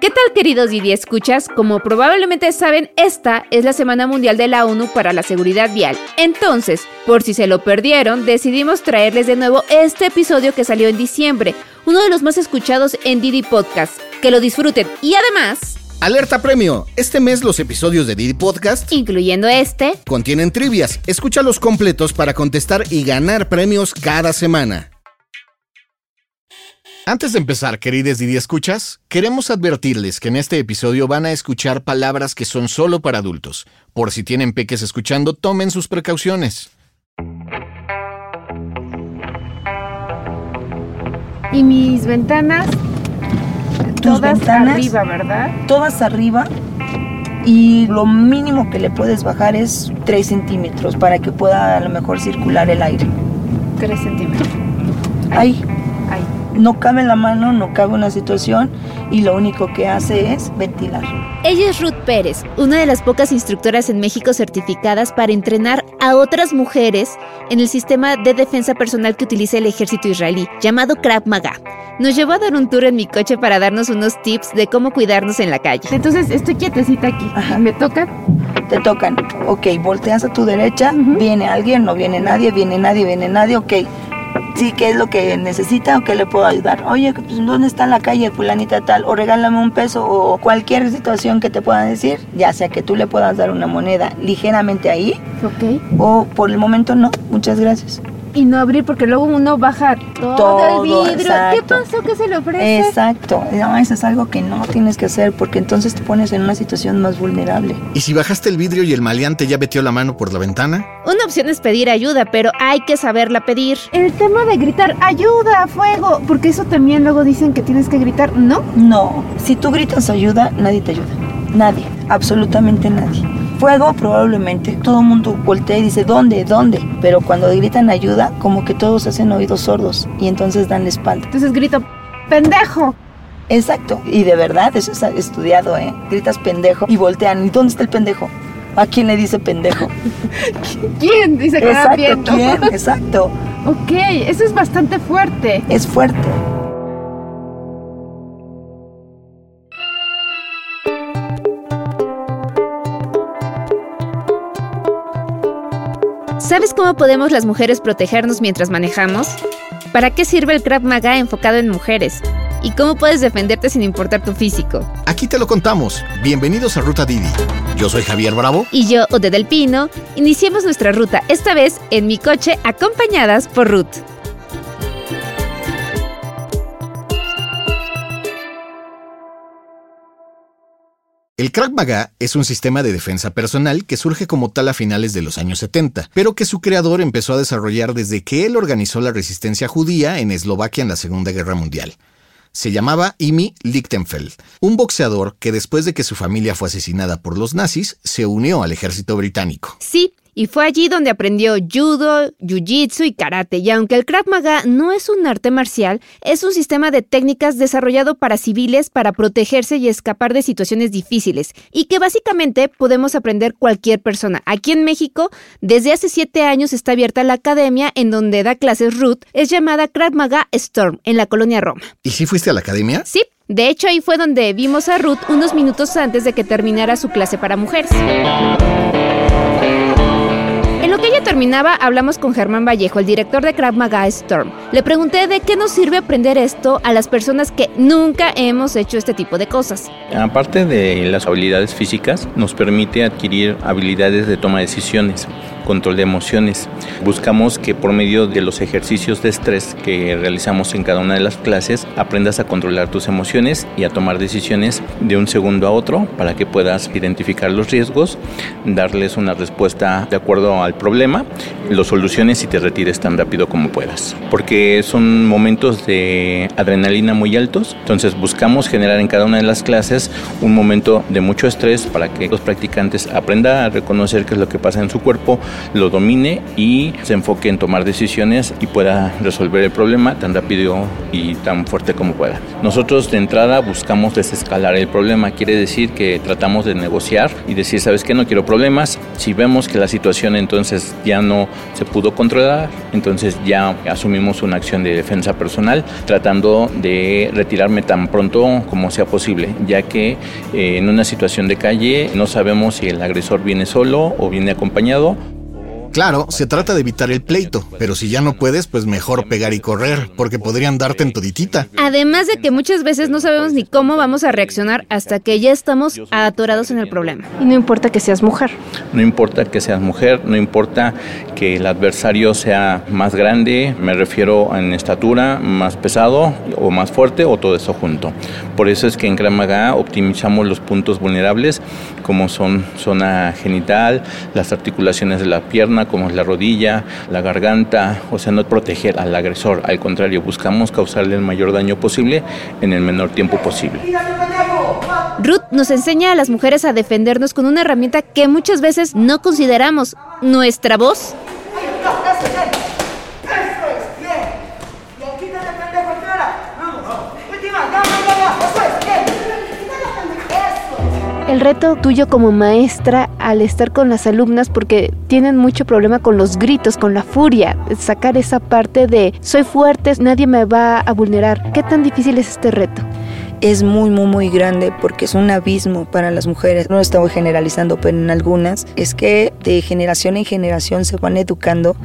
¿Qué tal queridos Didi Escuchas? Como probablemente saben, esta es la Semana Mundial de la ONU para la Seguridad Vial. Entonces, por si se lo perdieron, decidimos traerles de nuevo este episodio que salió en diciembre, uno de los más escuchados en Didi Podcast. Que lo disfruten y además... Alerta premio. Este mes los episodios de Didi Podcast, incluyendo este, contienen trivias. Escúchalos completos para contestar y ganar premios cada semana. Antes de empezar, queridos Didi Escuchas, queremos advertirles que en este episodio van a escuchar palabras que son solo para adultos. Por si tienen peques escuchando, tomen sus precauciones. Y mis ventanas, todas ventanas? arriba, ¿verdad? todas arriba y lo mínimo que le puedes bajar es 3 centímetros para que pueda a lo mejor circular el aire. 3 centímetros. Ahí, Ahí. No cabe la mano, no cabe una situación y lo único que hace es ventilar. Ella es Ruth Pérez, una de las pocas instructoras en México certificadas para entrenar a otras mujeres en el sistema de defensa personal que utiliza el ejército israelí, llamado Krav Maga. Nos llevó a dar un tour en mi coche para darnos unos tips de cómo cuidarnos en la calle. Entonces estoy quietecita aquí. Ajá. ¿Me toca? Te tocan, ok, volteas a tu derecha, viene alguien, no viene nadie, viene nadie, viene nadie, ok. Sí, ¿qué es lo que necesita o qué le puedo ayudar? Oye, pues, ¿dónde está la calle fulanita tal? O regálame un peso o cualquier situación que te puedan decir, ya sea que tú le puedas dar una moneda ligeramente ahí Ok. o por el momento no, muchas gracias. Y no abrir porque luego uno baja todo, Todo, el vidrio. ¿Qué pasó que se le ofrece? Exacto, no, eso es algo que no tienes que hacer porque entonces te pones en una situación más vulnerable. ¿Y si bajaste el vidrio y el maleante ya metió la mano por la ventana? Una opción es pedir ayuda, pero hay que saberla pedir. El tema de gritar ayuda, fuego, porque eso también luego dicen que tienes que gritar, ¿no? No, si tú gritas ayuda, nadie te ayuda. Nadie, absolutamente nadie. Fuego probablemente, todo el mundo voltea y dice, ¿dónde? ¿Dónde? Pero cuando gritan ayuda, como que todos hacen oídos sordos y entonces dan la espalda. Entonces grito, pendejo. Exacto, y de verdad, eso está estudiado, ¿eh? Gritas pendejo y voltean, ¿y dónde está el pendejo? ¿A quién le dice pendejo? ¿Quién? Dice que Exacto. ¿quién? Exacto, Ok, eso es bastante fuerte. es fuerte. ¿Sabes cómo podemos las mujeres protegernos mientras manejamos? ¿Para qué sirve el Krav Maga enfocado en mujeres? ¿Y cómo puedes defenderte sin importar tu físico? Aquí te lo contamos. Bienvenidos a Ruta Didi. Yo soy Javier Bravo. Y yo, Ode del Pino, iniciemos nuestra ruta, esta vez en mi coche, acompañadas por Ruth. El Krav Maga es un sistema de defensa personal que surge como tal a finales de los años 70, pero que su creador empezó a desarrollar desde que él organizó la resistencia judía en Eslovaquia en la Segunda Guerra Mundial. Se llamaba Imi Lichtenfeld, un boxeador que después de que su familia fue asesinada por los nazis, se unió al ejército británico. Sí, y fue allí donde aprendió judo, jiu-jitsu y karate. Y aunque el Krav Maga no es un arte marcial, es un sistema de técnicas desarrollado para civiles para protegerse y escapar de situaciones difíciles. Y que básicamente podemos aprender cualquier persona. Aquí en México, desde hace siete años está abierta la academia en donde da clases Ruth. Es llamada Krav Maga Storm, en la colonia Roma. ¿Y si fuiste a la academia? Sí, de hecho ahí fue donde vimos a Ruth unos minutos antes de que terminara su clase para mujeres. Terminaba, hablamos con Germán Vallejo, el director de Krav Maga Storm. Le pregunté de qué nos sirve aprender esto a las personas que nunca hemos hecho este tipo de cosas. Aparte de las habilidades físicas, nos permite adquirir habilidades de toma de decisiones, control de emociones. Buscamos que por medio de los ejercicios de estrés que realizamos en cada una de las clases, aprendas a controlar tus emociones y a tomar decisiones de un segundo a otro para que puedas identificar los riesgos, darles una respuesta de acuerdo al problema, lo soluciones y te retires tan rápido como puedas. Porque son momentos de adrenalina muy altos, entonces buscamos generar en cada una de las clases un momento de mucho estrés para que los practicantes aprendan a reconocer qué es lo que pasa en su cuerpo, lo domine y se enfoque en tomar decisiones y pueda resolver el problema tan rápido y tan fuerte como pueda. Nosotros de entrada buscamos desescalar el problema, quiere decir que tratamos de negociar y decir, sabes que no quiero problemas, si vemos que la situación entonces ya no se pudo controlar, entonces ya asumimos una acción de defensa personal tratando de retirarme tan pronto como sea posible, ya que eh, en una situación de calle no sabemos si el agresor viene solo o viene acompañado Claro, se trata de evitar el pleito, pero si ya no puedes, pues mejor pegar y correr, porque podrían darte en toditita. Además de que muchas veces no sabemos ni cómo vamos a reaccionar hasta que ya estamos atorados en el problema. Y no importa que seas mujer. No importa que seas mujer, no importa que el adversario sea más grande, me refiero en estatura, más pesado o más fuerte o todo eso junto. Por eso es que en Kramaga optimizamos los puntos vulnerables como son zona genital, las articulaciones de la pierna, como es la rodilla, la garganta, o sea, no proteger al agresor, al contrario, buscamos causarle el mayor daño posible en el menor tiempo posible. Ruth nos enseña a las mujeres a defendernos con una herramienta que muchas veces no consideramos, nuestra voz. El reto tuyo como maestra al estar con las alumnas porque tienen mucho problema con los gritos, con la furia, sacar esa parte de soy fuerte, nadie me va a vulnerar. ¿Qué tan difícil es este reto? Es muy, muy, muy grande porque es un abismo para las mujeres. No estamos generalizando, pero en algunas es que de generación en generación se van educando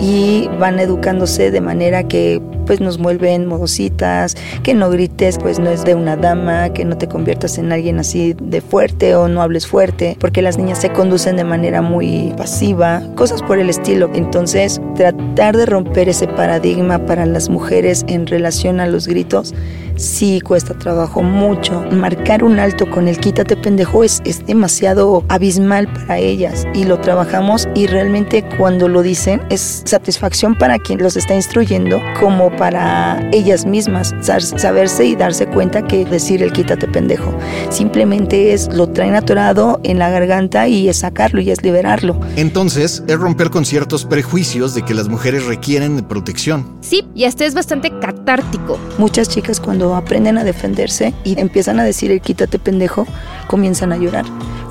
y van educándose de manera que pues nos vuelven modositas, que no grites, pues no es de una dama, que no te conviertas en alguien así de fuerte o no hables fuerte, porque las niñas se conducen de manera muy pasiva, cosas por el estilo. Entonces, tratar de romper ese paradigma para las mujeres en relación a los gritos sí cuesta trabajo mucho. Marcar un alto con el quítate pendejo es, es demasiado abismal para ellas y lo trabajamos y realmente cuando lo dicen es satisfacción para quien los está instruyendo como para ellas mismas saberse y darse cuenta que decir el quítate pendejo simplemente es lo traen atorado en la garganta y es sacarlo y es liberarlo. Entonces es romper con ciertos prejuicios de que las mujeres requieren de protección. Sí, y hasta es bastante catártico. Muchas chicas cuando aprenden a defenderse y empiezan a decir el quítate pendejo, comienzan a llorar.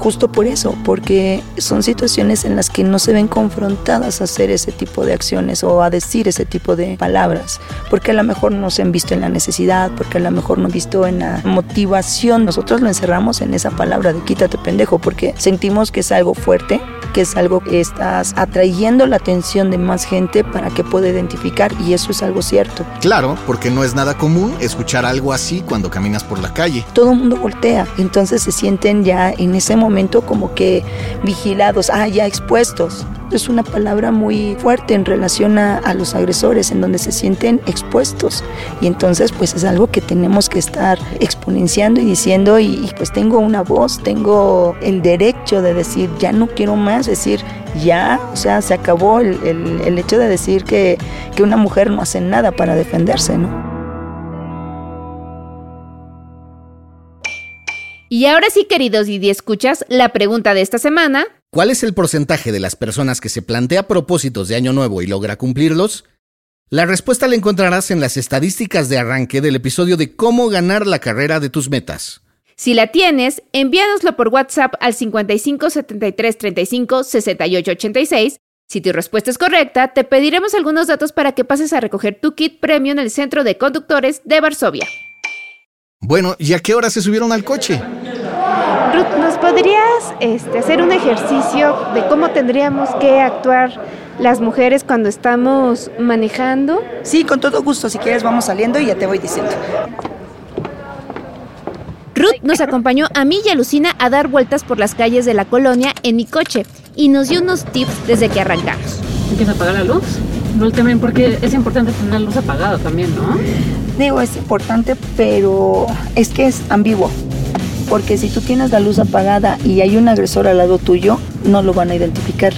Justo por eso, porque son situaciones en las que no se ven confrontadas a hacer ese tipo de acciones o a decir ese tipo de palabras, porque a lo mejor no se han visto en la necesidad, porque a lo mejor no han visto en la motivación. Nosotros lo encerramos en esa palabra de quítate pendejo, porque sentimos que es algo fuerte, que es algo que estás atrayendo la atención de más gente para que pueda identificar y eso es algo cierto. Claro, porque no es nada común escuchar algo así cuando caminas por la calle. Todo el mundo voltea, entonces se sienten ya en ese momento como que vigilados, ah, ya expuestos. Es una palabra muy fuerte en relación a, los agresores, en donde se sienten expuestos. Y entonces pues es algo que tenemos que estar exponenciando y diciendo, y, pues tengo una voz, tengo el derecho de decir, ya no quiero más, decir, ya, o sea, se acabó el, el hecho de decir que, que una mujer no hace nada para defenderse, ¿no? Y ahora sí, queridos y escuchas, la pregunta de esta semana. ¿Cuál es el porcentaje de las personas que se plantea propósitos de año nuevo y logra cumplirlos? La respuesta la encontrarás en las estadísticas de arranque del episodio de cómo ganar la carrera de tus metas. Si la tienes, envíanoslo por WhatsApp al 55 73 35 68 86. Si tu respuesta es correcta, te pediremos algunos datos para que pases a recoger tu kit premio en el Centro de Conductores de Varsovia. Bueno, ¿y a qué hora se subieron al coche? Ruth, ¿nos podrías este, hacer un ejercicio de cómo tendríamos que actuar las mujeres cuando estamos manejando? Sí, con todo gusto. Si quieres vamos saliendo y ya te voy diciendo. Ruth nos acompañó a mí y a Lucina a dar vueltas por las calles de la colonia en mi coche y nos dio unos tips desde que arrancamos. ¿Empieza a apagar la luz? No, también porque es importante tener la luz apagada también, ¿no? Digo, es importante, pero es que es ambiguo. Porque si tú tienes la luz apagada y hay un agresor al lado tuyo, no lo van a identificar.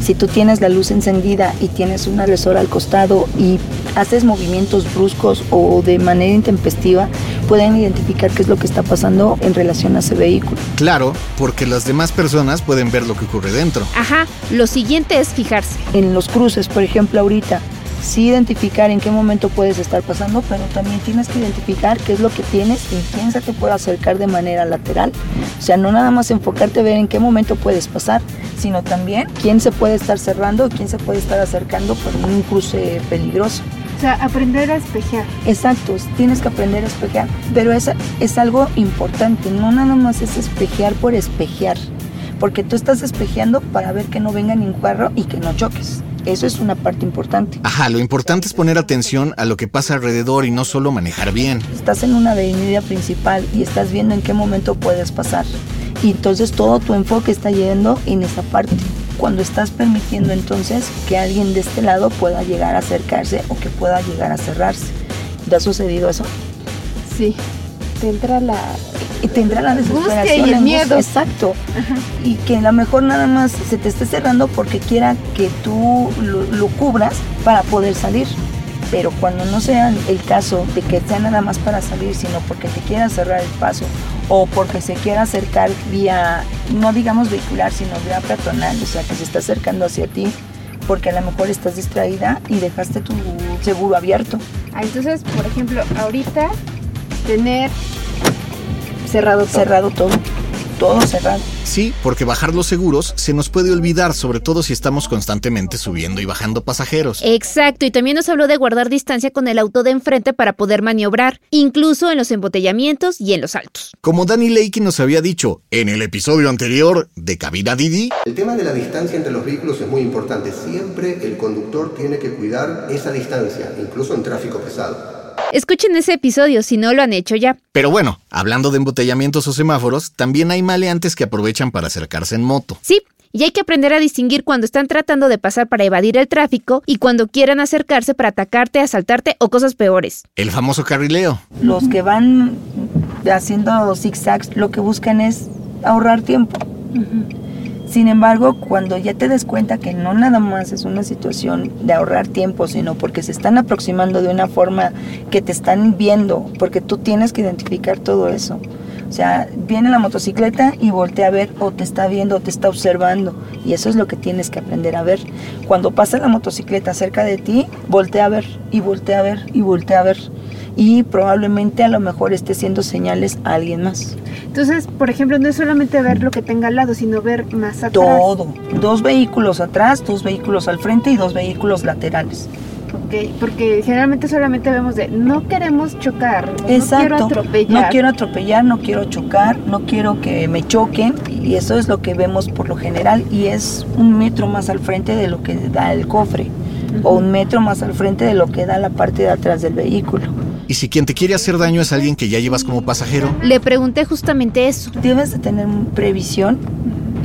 Si tú tienes la luz encendida y tienes un agresor al costado y haces movimientos bruscos o de manera intempestiva, pueden identificar qué es lo que está pasando en relación a ese vehículo. Claro, porque las demás personas pueden ver lo que ocurre dentro. Ajá, lo siguiente es fijarse. En los cruces, por ejemplo, ahorita, sí identificar en qué momento puedes estar pasando, pero también tienes que identificar qué es lo que tienes y quién se te puede acercar de manera lateral. O sea, no nada más enfocarte a ver en qué momento puedes pasar, sino también quién se puede estar cerrando y quién se puede estar acercando por un cruce peligroso. O sea, aprender a espejear. Exacto, tienes que aprender a espejear, pero es, es algo importante, no nada más es espejear por espejear, porque tú estás espejeando para ver que no venga ningún carro y que no choques. Eso es una parte importante. Ajá, lo importante es poner atención a lo que pasa alrededor y no solo manejar bien. Estás en una avenida principal y estás viendo en qué momento puedes pasar. Y entonces todo tu enfoque está yendo en esa parte. Cuando estás permitiendo entonces que alguien de este lado pueda llegar a acercarse o que pueda llegar a cerrarse. ¿Te ha sucedido eso? Sí, te entra la... Y tendrá la desesperación. y el angustia, miedo. Exacto. Y que a lo mejor nada más se te esté cerrando porque quiera que tú lo, lo cubras para poder salir. Pero cuando no sea el caso de que sea nada más para salir, sino porque te quiera cerrar el paso o porque se quiera acercar vía, no digamos vehicular, sino vía peatonal, o sea, que se está acercando hacia ti, porque a lo mejor estás distraída y dejaste tu seguro abierto. Ah, entonces, por ejemplo, ahorita tener cerrado todo. Cerrado todo, todo cerrado. Sí, porque bajar los seguros se nos puede olvidar, sobre todo si estamos constantemente subiendo y bajando pasajeros. Exacto, y también nos habló de guardar distancia con el auto de enfrente para poder maniobrar, incluso en los embotellamientos y en los altos. Como Danny Lakey nos había dicho en el episodio anterior de Cabina Didi, El tema de la distancia entre los vehículos es muy importante. Siempre el conductor tiene que cuidar esa distancia, incluso en tráfico pesado. Escuchen ese episodio si no lo han hecho ya. Pero bueno, hablando de embotellamientos o semáforos, también hay maleantes que aprovechan para acercarse en moto. Sí, y hay que aprender a distinguir cuando están tratando de pasar para evadir el tráfico y cuando quieran acercarse para atacarte, asaltarte o cosas peores. El famoso carrileo. Los que van haciendo zigzags lo que buscan es ahorrar tiempo. Sin embargo, cuando ya te des cuenta que no nada más es una situación de ahorrar tiempo, sino porque se están aproximando de una forma que te están viendo, porque tú tienes que identificar todo eso. O sea, viene la motocicleta y voltea a ver o te está viendo o te está observando. Y eso es lo que tienes que aprender a ver. Cuando pasa la motocicleta cerca de ti, voltea a ver y voltea a ver y voltea a ver. Y probablemente a lo mejor esté haciendo señales a alguien más. Entonces, por ejemplo, no es solamente ver lo que tenga al lado, sino ver más atrás. Todo. Dos vehículos atrás, dos vehículos al frente y dos vehículos laterales. Ok, porque generalmente solamente vemos de no queremos chocar, no Exacto. quiero atropellar. No quiero atropellar, no quiero chocar, no quiero que me choquen. Y eso es lo que vemos por lo general. Y es un metro más al frente de lo que da el cofre. O un metro más al frente de lo que da la parte de atrás del vehículo. Y si quien te quiere hacer daño es alguien que ya llevas como pasajero, Le pregunté justamente eso. Debes de tener previsión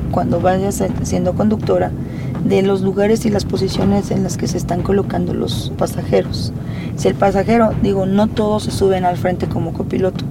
cuando vayas siendo conductora de los lugares y las posiciones en las que se están colocando los pasajeros. Si el pasajero, digo, no todos se suben al frente como copiloto,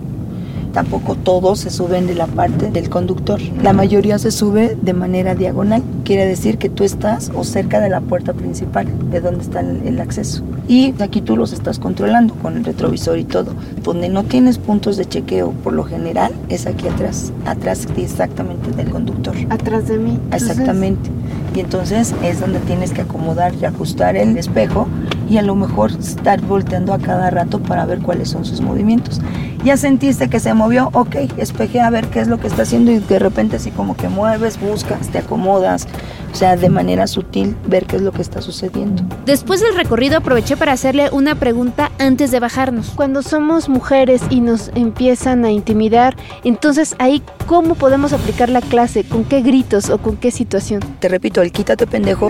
tampoco todos se suben de la parte del conductor. La mayoría se sube de manera diagonal, quiere decir que tú estás o cerca de la puerta principal, de donde está el, el acceso. Y aquí tú los estás controlando con el retrovisor y todo. Donde no tienes puntos de chequeo, por lo general, es aquí atrás, atrás exactamente del conductor. atrás de mí. Entonces, Exactamente. Y entonces es donde tienes que acomodar y ajustar el espejo y a lo mejor estar volteando a cada rato para ver cuáles son sus movimientos. Ya sentiste que se movió, ok, espeje a ver qué es lo que está haciendo y de repente así como que mueves, buscas, te acomodas, o sea, de manera sutil ver qué es lo que está sucediendo. Después del recorrido aproveché para hacerle una pregunta antes de bajarnos. Cuando somos mujeres y nos empiezan a intimidar, entonces ahí cómo podemos aplicar la clase, con qué gritos o con qué situación. Te repito, el quítate pendejo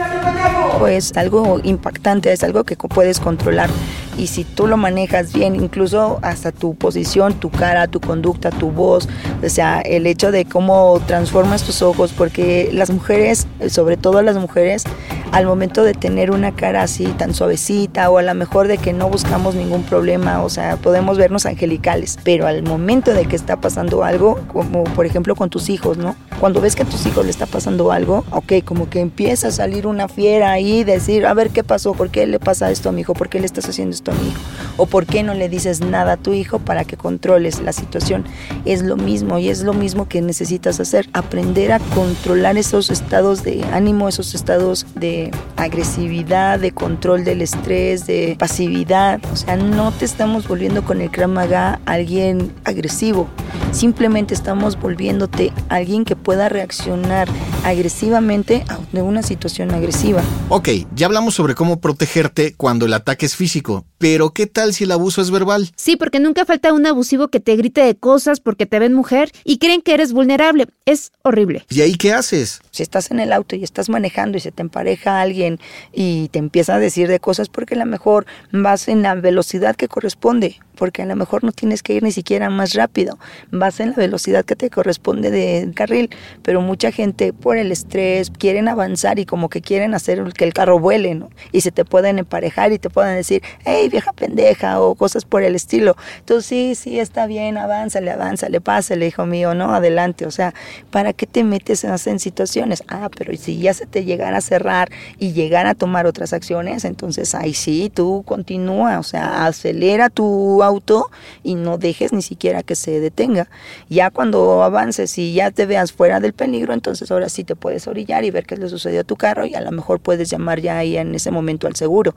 es algo impactante, es algo que puedes controlar. Y si tú lo manejas bien, incluso hasta tu posición, tu cara, tu conducta, tu voz, o sea, el hecho de cómo transformas tus ojos, porque las mujeres, sobre todo las mujeres, al momento de tener una cara así tan suavecita o a lo mejor de que no buscamos ningún problema, o sea, podemos vernos angelicales, pero al momento de que está pasando algo, como por ejemplo con tus hijos, ¿no? Cuando ves que a tus hijos le está pasando algo, ok, como que empieza a salir una fiera ahí, decir, a ver qué pasó, por qué le pasa esto a mi hijo, por qué le estás haciendo esto a mi hijo, o por qué no le dices nada a tu hijo para que controles la situación. Es lo mismo y es lo mismo que necesitas hacer, aprender a controlar esos estados de ánimo, esos estados de agresividad, de control del estrés, de pasividad. O sea, no te estamos volviendo con el Kramaga alguien agresivo, simplemente estamos volviéndote alguien que pueda reaccionar agresivamente a una situación agresiva. Ok, ya hablamos sobre cómo protegerte cuando el ataque es físico, pero ¿qué tal si el abuso es verbal? Sí, porque nunca falta un abusivo que te grite de cosas porque te ven mujer y creen que eres vulnerable. Es horrible. ¿Y ahí qué haces? Si estás en el auto y estás manejando y se te empareja alguien y te empieza a decir de cosas porque a lo mejor vas en la velocidad que corresponde, porque a lo mejor no tienes que ir ni siquiera más rápido, vas en la velocidad que te corresponde de carril, pero mucha gente por el estrés quieren avanzar y como que quieren hacer que el carro vuele, ¿no? Y se te pueden emparejar y te pueden decir, hey vieja pendeja o cosas por el estilo. Entonces sí, sí, está bien, avánzale, avánzale, pásale, hijo mío, ¿no? Adelante, o sea, ¿para qué te metes en situaciones? Ah, pero si ya se te llegara a cerrar y llegar a tomar otras acciones, entonces ahí sí, tú continúa, o sea, acelera tu auto y no dejes ni siquiera que se detenga. Ya cuando avances y ya te veas fuera del peligro, entonces ahora sí te puedes orillar y ver qué le sucedió a tu carro y a lo mejor puedes llamar ya ahí en ese momento al seguro,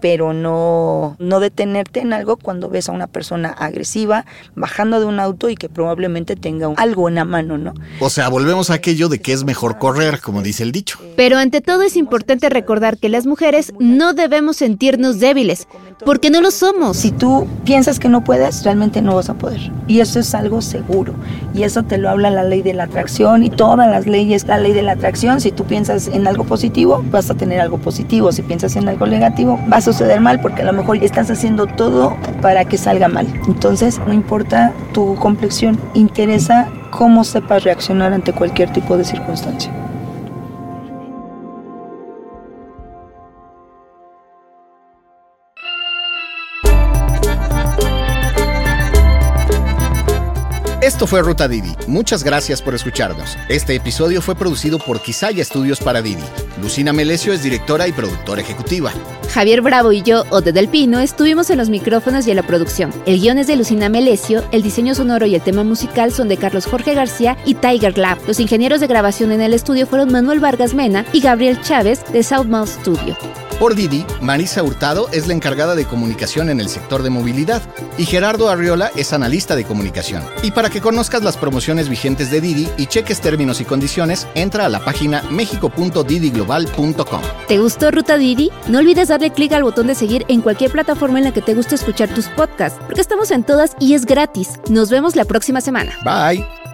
pero no, no detenerte en algo cuando ves a una persona agresiva bajando de un auto y que probablemente tenga algo en la mano, ¿no? O sea, volvemos a aquello de que es mejor correr, como dice el dicho. Pero ante todo es importante recordar que las mujeres no debemos sentirnos débiles, porque no lo somos. Si tú piensas que no puedes, realmente no vas a poder. Y eso es algo seguro. Y eso te lo habla la ley de la atracción y todas las leyes. La ley de la atracción, si tú piensas en algo positivo, vas a tener algo positivo. Si piensas en algo negativo, va a suceder mal porque a lo mejor estás haciendo todo para que salga mal. Entonces, no importa tu complexión, interesa cómo sepas reaccionar ante cualquier tipo de circunstancia. Esto fue Ruta Didi. Muchas gracias por escucharnos. Este episodio fue producido por Quisaya Estudios para Didi. Lucina Melesio es directora y productora ejecutiva. Javier Bravo y yo, Ode del Pino, estuvimos en los micrófonos y en la producción. El guion es de Lucina Melesio, el diseño sonoro y el tema musical son de Carlos Jorge García y Tiger Lab. Los ingenieros de grabación en el estudio fueron Manuel Vargas Mena y Gabriel Chávez de Southmouth Studio. Por Didi, Marisa Hurtado es la encargada de comunicación en el sector de movilidad y Gerardo Arriola es analista de comunicación. Y para que conozcas las promociones vigentes de Didi y cheques términos y condiciones, entra a la página mexico.didiglobal.com. ¿Te gustó Ruta Didi? No olvides darle clic al botón de seguir en cualquier plataforma en la que te guste escuchar tus podcasts, porque estamos en todas y es gratis. Nos vemos la próxima semana. Bye.